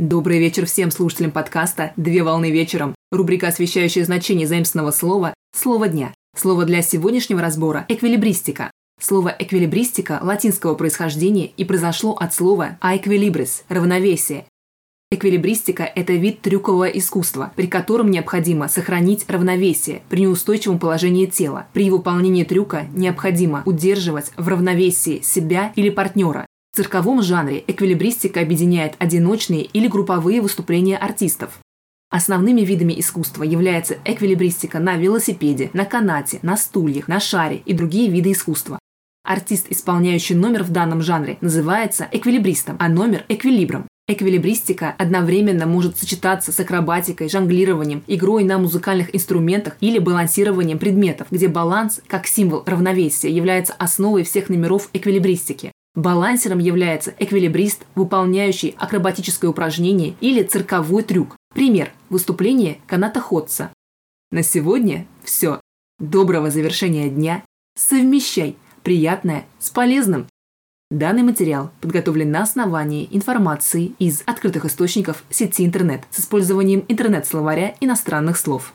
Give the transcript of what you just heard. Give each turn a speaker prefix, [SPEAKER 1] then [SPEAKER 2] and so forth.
[SPEAKER 1] Добрый вечер всем слушателям подкаста «Две волны вечером». Рубрика, освещающая значение заимственного слова «Слово дня». Слово для сегодняшнего разбора – эквилибристика. Слово эквилибристика латинского происхождения и произошло от слова «aequilibris» – равновесие. Эквилибристика – это вид трюкового искусства, при котором необходимо сохранить равновесие при неустойчивом положении тела. При выполнении трюка необходимо удерживать в равновесии себя или партнера, цирковом жанре эквилибристика объединяет одиночные или групповые выступления артистов. Основными видами искусства являются эквилибристика на велосипеде, на канате, на стульях, на шаре и другие виды искусства. Артист, исполняющий номер в данном жанре, называется эквилибристом, а номер – эквилибром. Эквилибристика одновременно может сочетаться с акробатикой, жонглированием, игрой на музыкальных инструментах или балансированием предметов, где баланс, как символ равновесия, является основой всех номеров эквилибристики. Балансером является эквилибрист, выполняющий акробатическое упражнение или цирковой трюк. Пример – выступление канатоходца. На сегодня все. Доброго завершения дня. Совмещай приятное с полезным. Данный материал подготовлен на основании информации из открытых источников сети интернет с использованием интернет-словаря иностранных слов.